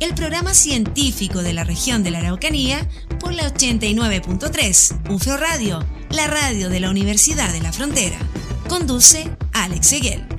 el programa científico de la región de la Araucanía por la 89.3 UFRO Radio, la radio de la Universidad de la Frontera. Conduce Alex Seguel.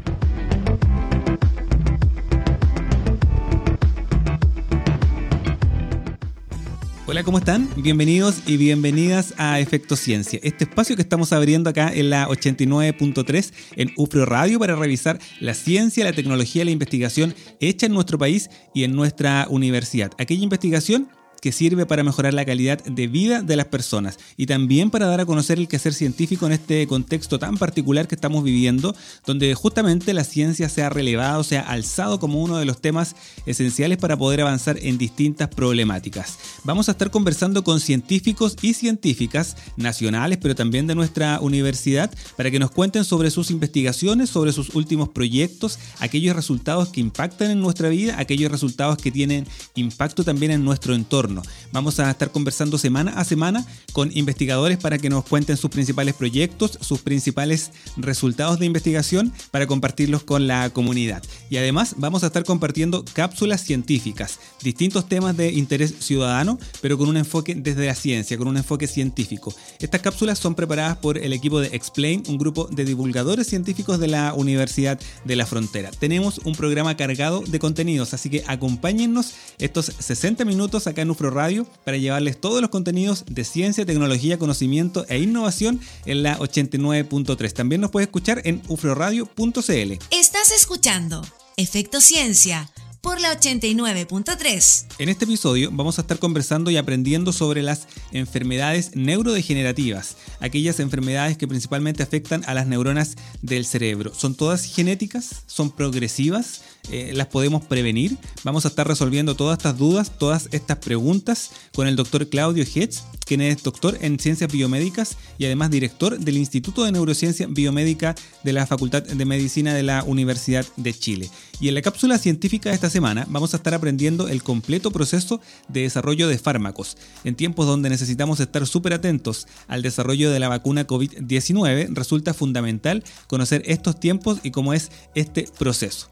Hola, ¿cómo están? Bienvenidos y bienvenidas a Efecto Ciencia, este espacio que estamos abriendo acá en la 89.3 en UFRO Radio para revisar la ciencia, la tecnología y la investigación hecha en nuestro país y en nuestra universidad. Aquella investigación que sirve para mejorar la calidad de vida de las personas y también para dar a conocer el quehacer científico en este contexto tan particular que estamos viviendo, donde justamente la ciencia se ha relevado, se ha alzado como uno de los temas esenciales para poder avanzar en distintas problemáticas. Vamos a estar conversando con científicos y científicas nacionales, pero también de nuestra universidad, para que nos cuenten sobre sus investigaciones, sobre sus últimos proyectos, aquellos resultados que impactan en nuestra vida, aquellos resultados que tienen impacto también en nuestro entorno entorno. Vamos a estar conversando semana a semana con investigadores para que nos cuenten sus principales proyectos, sus principales resultados de investigación para compartirlos con la comunidad. Y además vamos a estar compartiendo cápsulas científicas, distintos temas de interés ciudadano, pero con un enfoque desde la ciencia, con un enfoque científico. Estas cápsulas son preparadas por el equipo de Explain, un grupo de divulgadores científicos de la Universidad de la Frontera. Tenemos un programa cargado de contenidos, así que acompáñennos estos 60 minutos acá en Radio para llevarles todos los contenidos de ciencia, tecnología, conocimiento e innovación en la 89.3. También nos puedes escuchar en ufroradio.cl. Estás escuchando Efecto Ciencia por la 89.3. En este episodio vamos a estar conversando y aprendiendo sobre las enfermedades neurodegenerativas, aquellas enfermedades que principalmente afectan a las neuronas del cerebro. ¿Son todas genéticas? ¿Son progresivas? Eh, ¿Las podemos prevenir? Vamos a estar resolviendo todas estas dudas, todas estas preguntas con el doctor Claudio Hetz, quien es doctor en ciencias biomédicas y además director del Instituto de Neurociencia Biomédica de la Facultad de Medicina de la Universidad de Chile. Y en la cápsula científica de esta semana vamos a estar aprendiendo el completo proceso de desarrollo de fármacos. En tiempos donde necesitamos estar súper atentos al desarrollo de la vacuna COVID-19, resulta fundamental conocer estos tiempos y cómo es este proceso.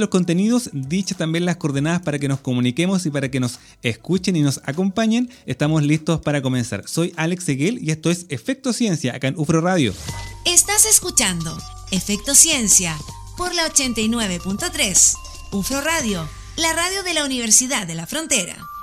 Los contenidos, dichas también las coordenadas para que nos comuniquemos y para que nos escuchen y nos acompañen, estamos listos para comenzar. Soy Alex Seguel y esto es Efecto Ciencia acá en UFRO Radio. Estás escuchando Efecto Ciencia por la 89.3 UFRO Radio, la radio de la Universidad de la Frontera.